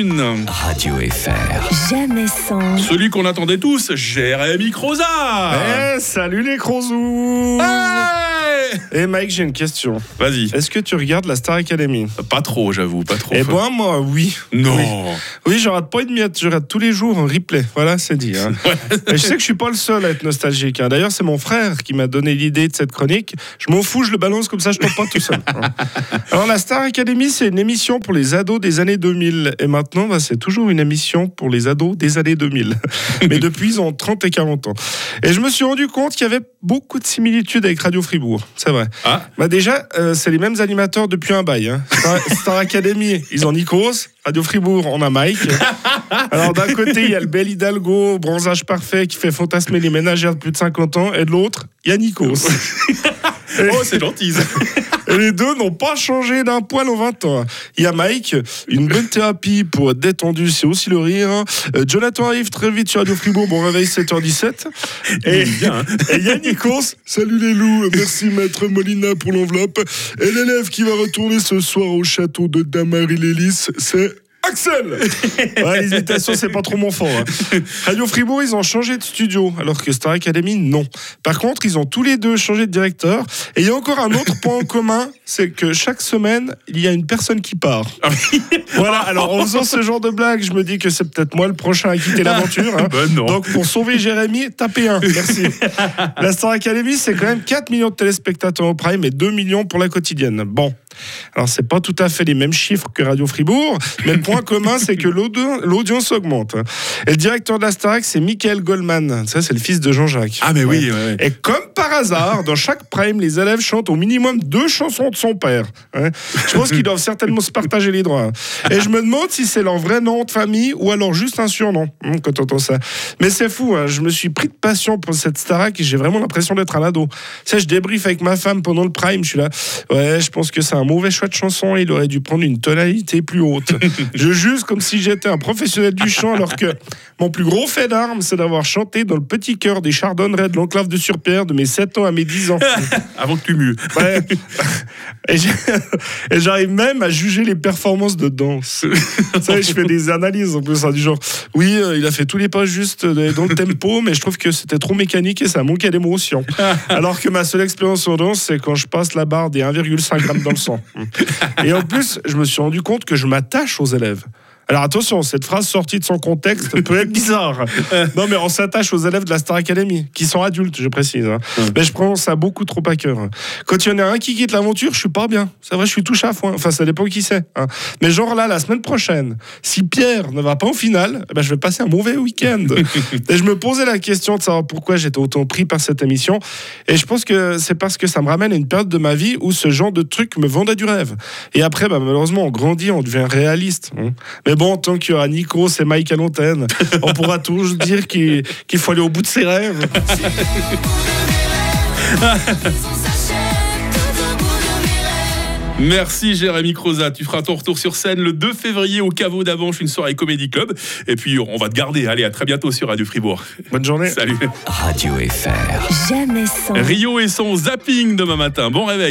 une. Radio FR. Jamais sans. Celui qu'on attendait tous, Jérémy Croza. Eh, salut les crozous Hey Et Mike, j'ai une question. Vas-y. Est-ce que tu regardes la Star Academy? Pas trop, j'avoue, pas trop. Eh ben moi, oui. non. Oui, oui je rate pas une miette, je rate tous les jours un replay. Voilà, c'est dit. hein. Et je sais que je suis pas le seul à être nostalgique. hein. D'ailleurs, c'est mon frère qui m'a donné l'idée de cette chronique. Je m'en fous, je le balance comme ça, je tombe pas tout seul. hein. Alors, la Star Academy, c'est une émission pour les ados des années 2000. Et maintenant, bah, c'est toujours une émission pour les ados des années 2000. Mais depuis, ils ont 30 et 40 ans. Et je me suis rendu compte qu'il y avait beaucoup de similitudes avec Radio Fribourg. C'est vrai. Ah. Bah déjà, euh, c'est les mêmes animateurs depuis un bail. hein. Star, Star Academy, ils ont Nikos. Radio Fribourg, on a Mike. Alors d'un côté, il y a le bel Hidalgo, bronzage parfait, qui fait fantasmer les ménagères de plus de 50 ans. Et de l'autre, il y a Nikos. Oh, c'est gentil. Et les deux n'ont pas changé d'un poil en 20 ans. Il y a Mike, une bonne thérapie pour être détendu, c'est aussi le rire. Euh, Jonathan arrive très vite sur Radio Fribourg, bon réveil 7h17. Et hein. il y a Nikos, salut les loups, merci maître Molina pour l'enveloppe. Et l'élève qui va retourner ce soir au château de Damary-Lélis, c'est Axel ouais, Les imitations, c'est pas trop mon fort. hein. Radio Fribourg, ils ont changé de studio, alors que Star Academy, non. Par contre, ils ont tous les deux changé de directeur. Et il y a encore un autre point en commun, c'est que chaque semaine, il y a une personne qui part. voilà, alors en faisant ce genre de blague, je me dis que c'est peut-être moi le prochain à quitter l'aventure. hein. Ben. Donc pour sauver Jérémy, tapez un. Merci. la Star Academy, c'est quand même 4 millions de téléspectateurs au prime et 2 millions pour la quotidienne. Bon. Alors, c'est pas tout à fait les mêmes chiffres que Radio Fribourg, mais le point commun, c'est que l'audi- l'audience augmente. Et le directeur de la Starac, c'est Michael Goldman. Ça, c'est le fils de Jean-Jacques. Ah, mais oui, Ouais. ouais, ouais. Et comme par hasard, dans chaque prime, les élèves chantent au minimum deux chansons de son père. Je pense qu'ils doivent certainement se partager les droits. Et je me demande si c'est leur vrai nom de famille ou alors juste un surnom hein, quand on entend ça. Mais c'est fou, hein, je me suis pris de passion pour cette Starac et j'ai vraiment l'impression d'être un ado. Tu sais, je débriefe avec ma femme pendant le prime, je suis là. Ouais, je pense que c'est un mauvais choix de chanson, il aurait dû prendre une tonalité plus haute. je juge comme si j'étais un professionnel du chant alors que mon plus gros fait d'armes, c'est d'avoir chanté dans le petit cœur des chardonnerets de l'enclave de Surpierre de mes 7 ans à mes 10 ans. Avant que tu mues. Ouais. Et j'ai- et j'arrive même à juger les performances de danse. Vous savez, je fais des analyses en plus, hein, du genre, oui, euh, il a fait tous les pas juste euh, dans le tempo, mais je trouve que c'était trop mécanique et ça manquait d'émotion. Alors que ma seule expérience en danse, c'est quand je passe la barre des 1,5 grammes dans le sang. Et en plus, je me suis rendu compte que je m'attache aux élèves. Alors attention, cette phrase sortie de son contexte peut être bizarre. Non, mais on s'attache aux élèves de la Star Academy, qui sont adultes, je précise. hein. Mais je prends ça beaucoup trop à cœur. Quand il y en a un qui quitte l'aventure, je suis pas bien. C'est vrai, je suis touché à foin. Enfin, ça dépend qui c'est. hein. Mais genre là, la semaine prochaine, si Pierre ne va pas en finale, eh ben, je vais passer un mauvais week-end. Et je me posais la question de savoir pourquoi j'étais autant pris par cette émission. Et je pense que c'est parce que ça me ramène à une période de ma vie où ce genre de truc me vendait du rêve. Et après, bah, malheureusement, on grandit, on devient réaliste. hein. Mais bon, tant qu'il y aura Nico et Mike à l'antenne, on pourra toujours dire qu'il qu'il faut aller au bout de ses rêves. Merci Jérémy Croza. Tu feras ton retour sur scène le 2 février au caveau d'Avanche, une soirée comédie club. Et puis on va te garder. Allez, à très bientôt sur Radio Fribourg. Bonne journée. Salut. Radio FR. Jamais sans. Rio et son zapping demain matin. Bon réveil.